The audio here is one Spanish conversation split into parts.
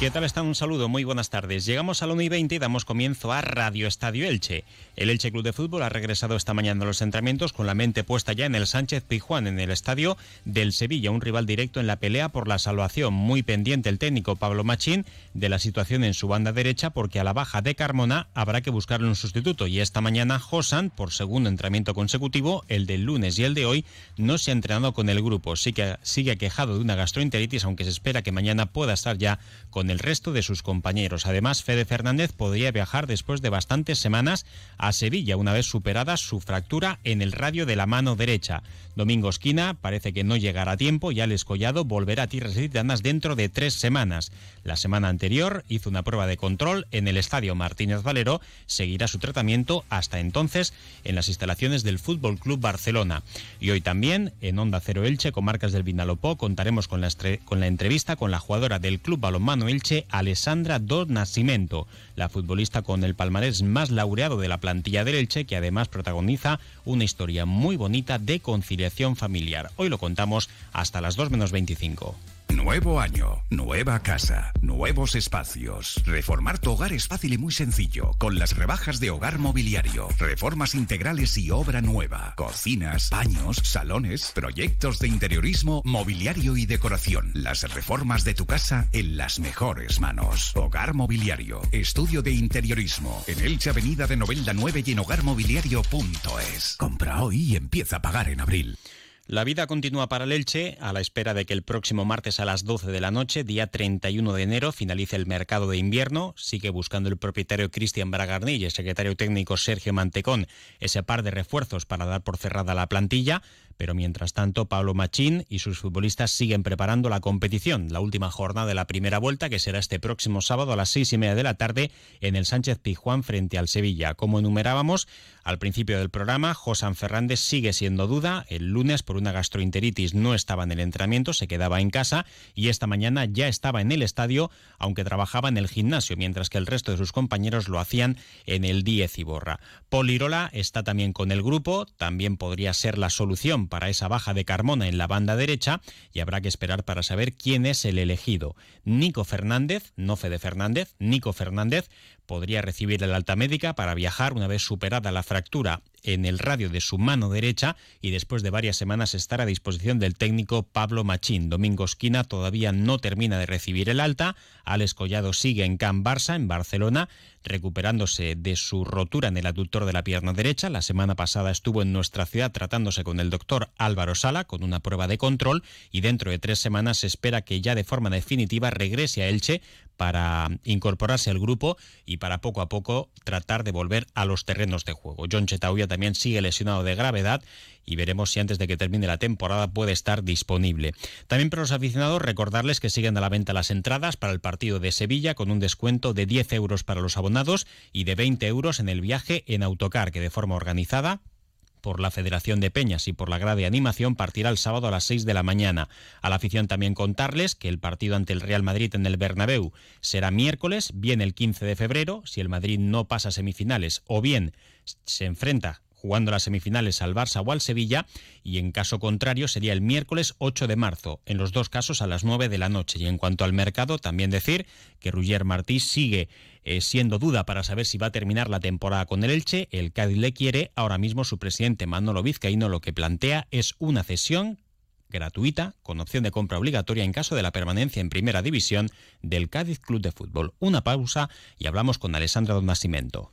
¿Qué tal están? Un saludo, muy buenas tardes. Llegamos a la 1 y 20 y damos comienzo a Radio Estadio Elche. El Elche Club de Fútbol ha regresado esta mañana a los entrenamientos con la mente puesta ya en el Sánchez Pijuán, en el estadio del Sevilla, un rival directo en la pelea por la salvación. Muy pendiente el técnico Pablo Machín de la situación en su banda derecha porque a la baja de Carmona habrá que buscarle un sustituto. Y esta mañana Josan, por segundo entrenamiento consecutivo, el del lunes y el de hoy, no se ha entrenado con el grupo. Sí que sigue quejado de una gastroenteritis, aunque se espera que mañana pueda estar ya con el resto de sus compañeros. Además, Fede Fernández podría viajar después de bastantes semanas a Sevilla, una vez superada su fractura en el radio de la mano derecha. Domingo Esquina parece que no llegará a tiempo y Alex Collado volverá a tierras gitanas dentro de tres semanas. La semana anterior hizo una prueba de control en el estadio Martínez Valero. Seguirá su tratamiento hasta entonces en las instalaciones del Fútbol Club Barcelona. Y hoy también, en Onda Cero Elche, con marcas del Vinalopó, contaremos con la, con la entrevista con la jugadora del Club Balonmano Elche, Alessandra Dos Nascimento, la futbolista con el palmarés más laureado de la plantilla del Elche, que además protagoniza una historia muy bonita de conciliación familiar. Hoy lo contamos hasta las 2 menos 25. Nuevo año, nueva casa, nuevos espacios. Reformar tu hogar es fácil y muy sencillo con las rebajas de Hogar Mobiliario. Reformas integrales y obra nueva. Cocinas, baños, salones, proyectos de interiorismo, mobiliario y decoración. Las reformas de tu casa en las mejores manos. Hogar Mobiliario, estudio de interiorismo. En Elche Avenida de Novelda 9 y en hogarmobiliario.es. Compra hoy y empieza a pagar en abril. La vida continúa para el Elche a la espera de que el próximo martes a las 12 de la noche, día 31 de enero, finalice el mercado de invierno. Sigue buscando el propietario Cristian Bragarni y el secretario técnico Sergio Mantecón ese par de refuerzos para dar por cerrada la plantilla. Pero mientras tanto, Pablo Machín y sus futbolistas siguen preparando la competición, la última jornada de la primera vuelta, que será este próximo sábado a las seis y media de la tarde en el Sánchez Pizjuán frente al Sevilla. Como enumerábamos al principio del programa, Josan Fernández sigue siendo duda. El lunes, por una gastroenteritis, no estaba en el entrenamiento, se quedaba en casa y esta mañana ya estaba en el estadio, aunque trabajaba en el gimnasio, mientras que el resto de sus compañeros lo hacían en el 10 Iborra. Polirola está también con el grupo, también podría ser la solución para esa baja de Carmona en la banda derecha y habrá que esperar para saber quién es el elegido. Nico Fernández, no Fede Fernández, Nico Fernández podría recibir el alta médica para viajar una vez superada la fractura en el radio de su mano derecha y después de varias semanas estar a disposición del técnico Pablo Machín. Domingo Esquina todavía no termina de recibir el alta. Alex Collado sigue en Can Barça, en Barcelona, recuperándose de su rotura en el aductor de la pierna derecha. La semana pasada estuvo en nuestra ciudad tratándose con el doctor Álvaro Sala con una prueba de control y dentro de tres semanas se espera que ya de forma definitiva regrese a Elche para incorporarse al grupo y para poco a poco tratar de volver a los terrenos de juego. John Chetauya también sigue lesionado de gravedad y veremos si antes de que termine la temporada puede estar disponible. También para los aficionados recordarles que siguen a la venta las entradas para el partido de Sevilla con un descuento de 10 euros para los abonados y de 20 euros en el viaje en autocar que de forma organizada por la Federación de Peñas y por la grada de animación partirá el sábado a las 6 de la mañana. A la afición también contarles que el partido ante el Real Madrid en el Bernabéu será miércoles, bien el 15 de febrero, si el Madrid no pasa semifinales o bien se enfrenta jugando las semifinales al Barça o al Sevilla y en caso contrario sería el miércoles 8 de marzo, en los dos casos a las 9 de la noche. Y en cuanto al mercado, también decir que Roger Martí sigue eh, siendo duda para saber si va a terminar la temporada con el Elche. El Cádiz le quiere, ahora mismo su presidente Manolo Vizcaíno lo que plantea es una cesión gratuita con opción de compra obligatoria en caso de la permanencia en primera división del Cádiz Club de Fútbol. Una pausa y hablamos con Alessandra Don Nascimento.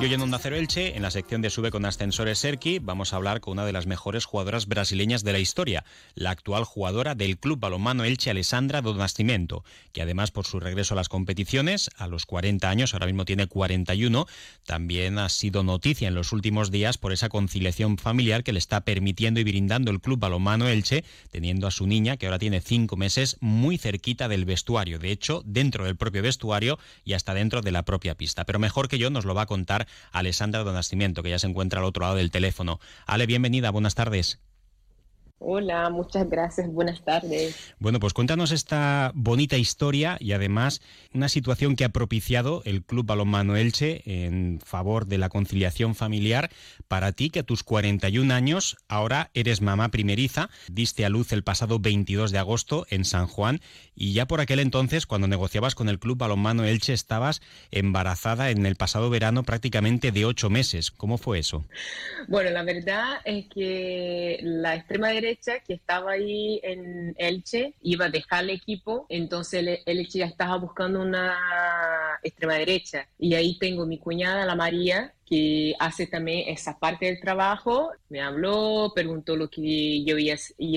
Y hoy en Onda Cero Elche, en la sección de Sube con Ascensores Serki, vamos a hablar con una de las mejores jugadoras brasileñas de la historia, la actual jugadora del Club Balonmano Elche, Alessandra do Nascimento, que además por su regreso a las competiciones, a los 40 años, ahora mismo tiene 41, también ha sido noticia en los últimos días por esa conciliación familiar que le está permitiendo y brindando el Club Balonmano Elche, teniendo a su niña, que ahora tiene 5 meses, muy cerquita del vestuario, de hecho, dentro del propio vestuario y hasta dentro de la propia pista. Pero mejor que yo nos lo va a contar Alessandra Donascimiento, que ya se encuentra al otro lado del teléfono. Ale, bienvenida, buenas tardes. Hola, muchas gracias, buenas tardes. Bueno, pues cuéntanos esta bonita historia y además una situación que ha propiciado el Club Balonmano Elche en favor de la conciliación familiar para ti que a tus 41 años ahora eres mamá primeriza, diste a luz el pasado 22 de agosto en San Juan y ya por aquel entonces cuando negociabas con el Club Balonmano Elche estabas embarazada en el pasado verano prácticamente de ocho meses. ¿Cómo fue eso? Bueno, la verdad es que la extrema derecha que estaba ahí en Elche iba a dejar el equipo, entonces el Elche ya estaba buscando una extrema derecha. Y ahí tengo mi cuñada, la María, que hace también esa parte del trabajo. Me habló, preguntó lo que yo iba,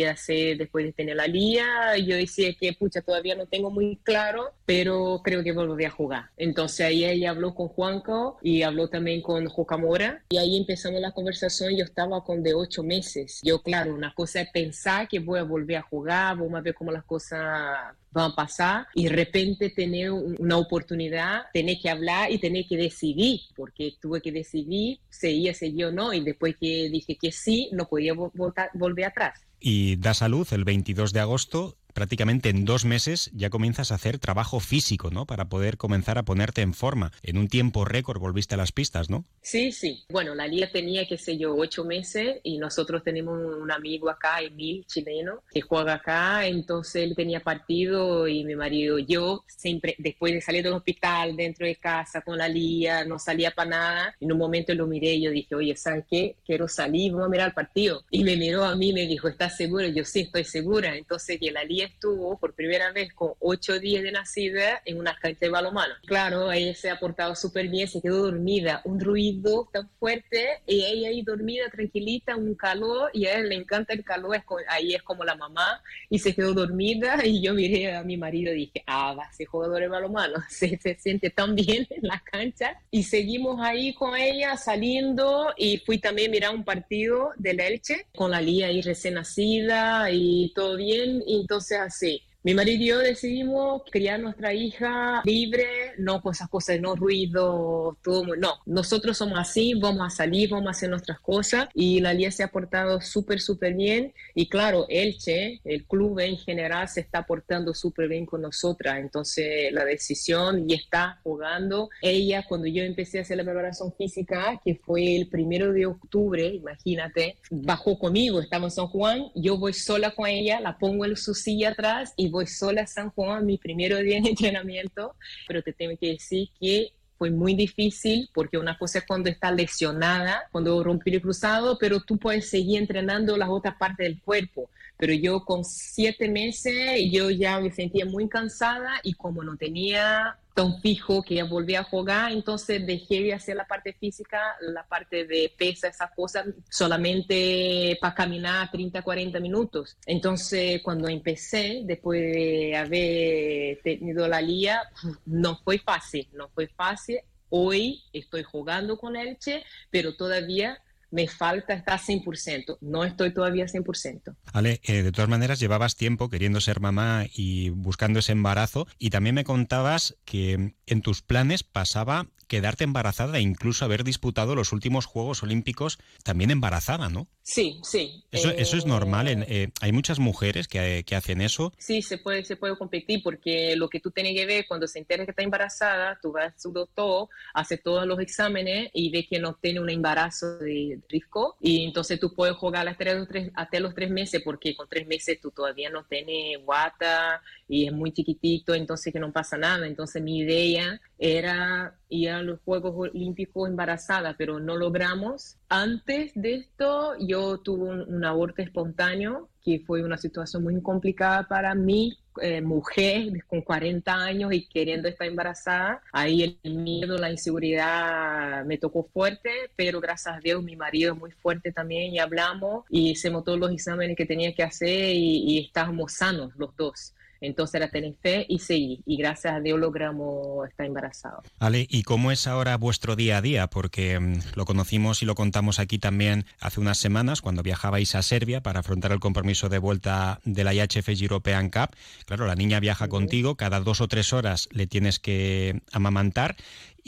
a hacer después de tener la lía. Yo decía que, pucha, todavía no tengo muy claro, pero creo que volvería a jugar. Entonces ahí ella habló con Juanco y habló también con Jocamora. Y ahí empezamos la conversación. Yo estaba con de ocho meses. Yo, claro, una cosa es pensar que voy a volver a jugar, vamos a ver cómo las cosas van a pasar y de repente tener una oportunidad, tener que hablar y tener que decidir, porque tuve que decidir ella seguía o no y después que dije que sí, no podía volver atrás. Y da salud el 22 de agosto prácticamente en dos meses ya comienzas a hacer trabajo físico, ¿no? Para poder comenzar a ponerte en forma. En un tiempo récord volviste a las pistas, ¿no? Sí, sí. Bueno, la liga tenía, qué sé yo, ocho meses y nosotros tenemos un amigo acá, Emil, chileno, que juega acá. Entonces él tenía partido y mi marido, yo, siempre, después de salir del hospital, dentro de casa, con la lía, no salía para nada. En un momento lo miré y yo dije, oye, ¿sabes qué? Quiero salir, vamos a mirar el partido. Y me miró a mí y me dijo, ¿estás seguro? Yo sí, estoy segura. Entonces que la liga estuvo por primera vez con ocho días de nacida en una cancha de balonmano. Claro, ella se ha portado súper bien, se quedó dormida, un ruido tan fuerte y ella ahí dormida, tranquilita, un calor y a él le encanta el calor, es ahí es como la mamá y se quedó dormida y yo miré a mi marido y dije, ah, va a ser jugador de balonmano, se, se siente tan bien en la cancha y seguimos ahí con ella saliendo y fui también a mirar un partido del Elche con la Lía ahí recién nacida y todo bien. Y entonces así. Mi marido y yo decidimos criar nuestra hija libre, no con esas cosas, no ruido, todo. No, nosotros somos así, vamos a salir, vamos a hacer nuestras cosas y la Lía se ha portado súper, súper bien. Y claro, Elche, el club en general, se está portando súper bien con nosotras. Entonces, la decisión y está jugando. Ella, cuando yo empecé a hacer la preparación física, que fue el primero de octubre, imagínate, bajó conmigo, estaba en San Juan, yo voy sola con ella, la pongo en su silla atrás y voy sola a San Juan, mi primer día de entrenamiento, pero te tengo que decir que fue muy difícil porque una cosa es cuando está lesionada, cuando rompí el cruzado, pero tú puedes seguir entrenando las otras partes del cuerpo. Pero yo con siete meses, yo ya me sentía muy cansada y como no tenía tan fijo que volví a jugar, entonces dejé de hacer la parte física, la parte de pesa, esas cosas, solamente para caminar 30, 40 minutos. Entonces, cuando empecé, después de haber tenido la lía, no fue fácil, no fue fácil. Hoy estoy jugando con Elche, pero todavía me falta estar 100%, no estoy todavía 100%. Ale, eh, de todas maneras llevabas tiempo queriendo ser mamá y buscando ese embarazo y también me contabas que en tus planes pasaba quedarte embarazada e incluso haber disputado los últimos Juegos Olímpicos también embarazada, ¿no? Sí, sí. Eso, eso es normal. Eh, hay muchas mujeres que, que, hacen eso. Sí, se puede, se puede competir porque lo que tú tienes que ver cuando se entera que está embarazada, tú vas a su doctor, hace todos los exámenes y ve que no tiene un embarazo de riesgo y entonces tú puedes jugar hasta los tres, hasta los tres meses porque con tres meses tú todavía no tienes guata y es muy chiquitito, entonces que no pasa nada. Entonces mi idea era ir a los Juegos Olímpicos embarazada, pero no logramos. Antes de esto yo tuve un, aborto espontáneo, que fue una situación muy complicada para mí, eh, mujer con 40 años y queriendo estar embarazada. Ahí el miedo, la inseguridad me tocó fuerte, pero gracias a Dios mi marido es muy fuerte también y hablamos y hicimos todos los exámenes que tenía que hacer y, y estábamos sanos los dos. Entonces era tener fe y seguir. Y gracias a Dios logramos estar embarazados. Ale, ¿y cómo es ahora vuestro día a día? Porque mm, lo conocimos y lo contamos aquí también hace unas semanas cuando viajabais a Serbia para afrontar el compromiso de vuelta de la IHF European Cup. Claro, la niña viaja contigo, cada dos o tres horas le tienes que amamantar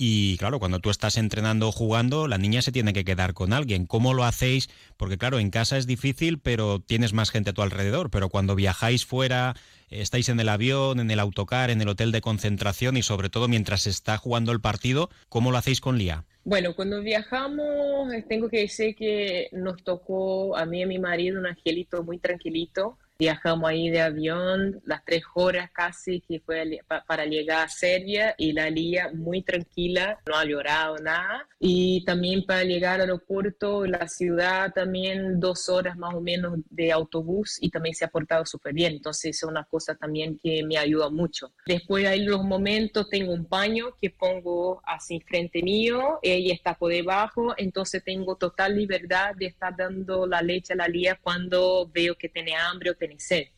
y claro, cuando tú estás entrenando o jugando, la niña se tiene que quedar con alguien. ¿Cómo lo hacéis? Porque claro, en casa es difícil, pero tienes más gente a tu alrededor. Pero cuando viajáis fuera, estáis en el avión, en el autocar, en el hotel de concentración y sobre todo mientras está jugando el partido, ¿cómo lo hacéis con Lía? Bueno, cuando viajamos, tengo que decir que nos tocó a mí y a mi marido un angelito muy tranquilito Viajamos ahí de avión las tres horas casi que fue para llegar a Serbia y la Lía muy tranquila, no ha llorado nada. Y también para llegar al aeropuerto, la ciudad también dos horas más o menos de autobús y también se ha portado súper bien. Entonces es una cosa también que me ayuda mucho. Después hay los momentos, tengo un paño que pongo así frente mío, ella está por debajo, entonces tengo total libertad de estar dando la leche a la Lía cuando veo que tiene hambre o tiene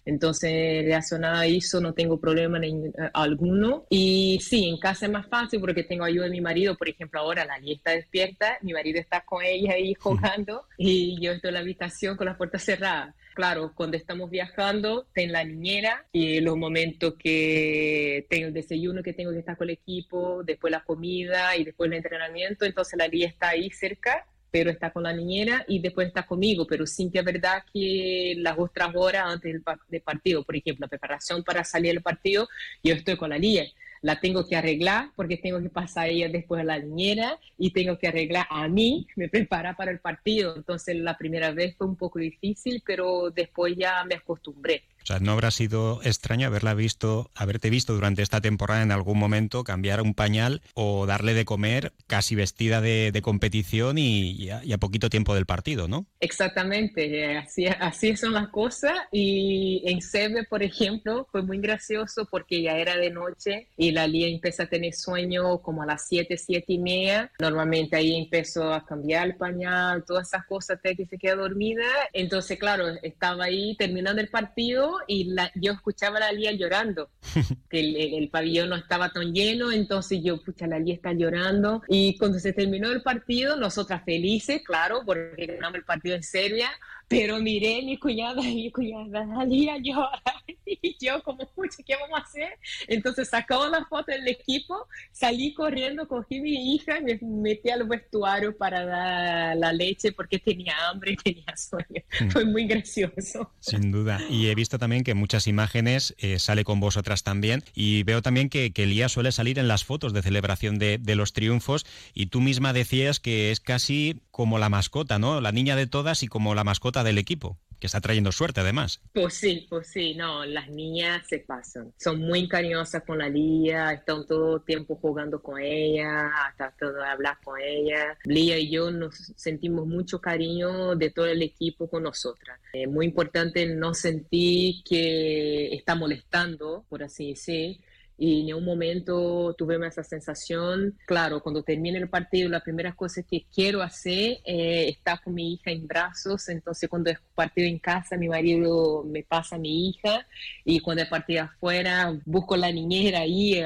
entonces, relacionado a eso, no tengo problema eh, alguno. Y sí, en casa es más fácil porque tengo ayuda de mi marido. Por ejemplo, ahora la Lía está despierta, mi marido está con ella ahí jugando y yo estoy en la habitación con la puerta cerrada. Claro, cuando estamos viajando, tengo la niñera y los momentos que tengo el desayuno, que tengo que estar con el equipo, después la comida y después el entrenamiento, entonces la Lía está ahí cerca pero está con la niñera y después está conmigo, pero sí que es verdad que las otras horas antes del, partido, por ejemplo, la preparación para salir del partido, yo estoy con la niñera la tengo que arreglar porque tengo que pasar a ella después a la niñera y tengo que arreglar a mí, me prepara para el partido. Entonces la primera vez fue un poco difícil, pero después ya me acostumbré. O sea, ¿no habrá sido extraño haberla visto, haberte visto durante esta temporada en algún momento cambiar un pañal o darle de comer casi vestida de, competición y, a, poquito tiempo del partido, ¿no? Exactamente, así, así son las cosas. Y en Sebe, por ejemplo, fue muy gracioso porque ya era de noche y la Lía empezó a tener sueño como a las 7, 7 y media. Normalmente ahí empezó a cambiar el pañal, todas esas cosas hasta que se quedó dormida. Entonces, claro, estaba ahí terminando el partido y la, yo escuchaba a la Lía llorando, que el, pabellón no estaba tan lleno, entonces yo, pucha, la Lía está llorando. Y cuando se terminó el partido, nosotras felices, claro, porque ganamos el partido en Serbia, pero miré mi cuñada y mi cuñada salía llora y yo como, pucha, ¿qué vamos a hacer? Entonces sacamos la foto del equipo, salí corriendo, cogí a mi hija y me metí al vestuario para dar la leche porque tenía hambre y tenía sueño. Mm. Fue muy gracioso. Sin duda. Y he visto también que muchas imágenes eh, sale con vosotras también y veo también que, que Lía suele salir en las fotos de celebración de, de los triunfos y tú misma decías que es casi como la mascota, ¿no? La niña de todas y como la mascota del equipo que está trayendo suerte además. Pues sí, pues sí, no, las niñas se pasan, son muy cariñosas con la Lía, están todo el tiempo jugando con ella, hasta todo hablar con ella. Lía y yo nos sentimos mucho cariño de todo el equipo con nosotras. Es muy importante no sentir que está molestando, por así decir, y en un momento tuve esa sensación, claro, cuando termine el partido, la primera cosa que quiero hacer es estar con mi hija en brazos, entonces cuando es partido en casa, mi marido me pasa a mi hija, y cuando es partido afuera, busco la niñera ahí,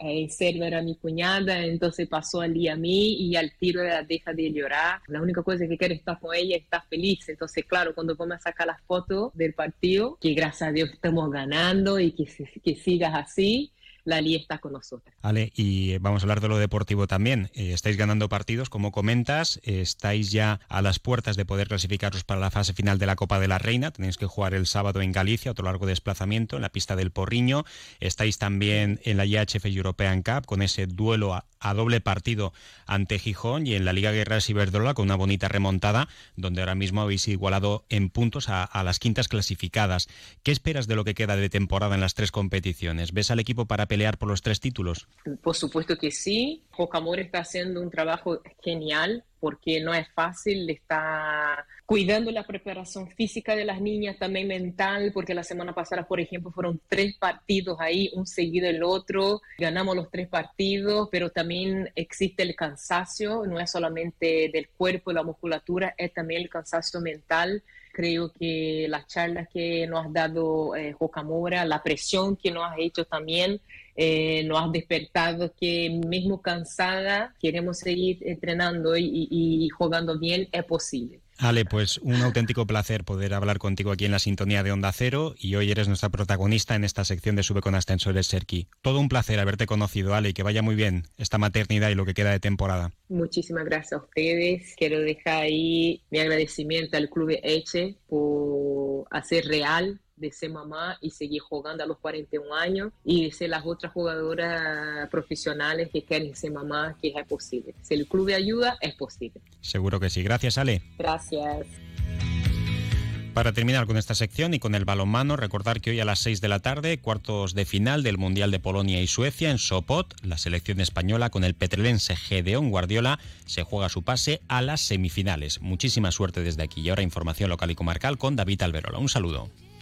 en serio era mi cuñada, entonces pasó allí a mí y al tiro la deja de llorar, la única cosa que quiero es estar con ella, estar feliz, entonces claro, cuando vamos a sacar las fotos del partido, que gracias a Dios estamos ganando y que, que sigas así, la Lía está con nosotros. Ale, y vamos a hablar de lo deportivo también. Eh, estáis ganando partidos, como comentas, estáis ya a las puertas de poder clasificaros para la fase final de la Copa de la Reina. Tenéis que jugar el sábado en Galicia, otro largo desplazamiento, en la pista del Porriño. Estáis también en la IHF European Cup con ese duelo a, doble partido ante Gijón y en la Liga Guerra Iberdrola con una bonita remontada, donde ahora mismo habéis igualado en puntos a, a las quintas clasificadas. ¿Qué esperas de lo que queda de temporada en las tres competiciones? ¿Ves al equipo para pelear por los tres títulos? Por supuesto que sí. Jocamor está haciendo un trabajo genial porque no es fácil, está cuidando la preparación física de las niñas, también mental, porque la semana pasada, por ejemplo, fueron tres partidos ahí, un seguido del otro, ganamos los tres partidos, pero también existe el cansancio, no es solamente del cuerpo la musculatura, es también el cansancio mental creo que las charlas que nos ha dado eh, Jocamora, la presión que nos ha hecho también, eh, nos ha despertado que mismo cansada queremos seguir entrenando y jugando bien, es posible. Ale, pues un auténtico placer poder hablar contigo aquí en la sintonía de Onda Cero y hoy eres nuestra protagonista en esta sección de Sube con Ascensores Serki. Todo un placer haberte conocido, Ale, y que vaya muy bien esta maternidad y lo que queda de temporada. Muchísimas gracias a ustedes. Quiero dejar ahí mi agradecimiento al Club Eche por hacer real de ser mamá y seguir jugando a los 41 años y de ser las otras jugadoras profesionales que quieren ser mamá, que es posible. Si el club ayuda, es posible. Seguro que sí. Gracias, Ale. Gracias. Para terminar con esta sección y con el balonmano, recordar que hoy a las 6 de la tarde, cuartos de final del Mundial de Polonia y Suecia en Sopot, la selección española con el petrelense Gedeón Guardiola se juega su pase a las semifinales. Muchísima suerte desde aquí. Y ahora información local y comarcal con David Alberola. Un saludo.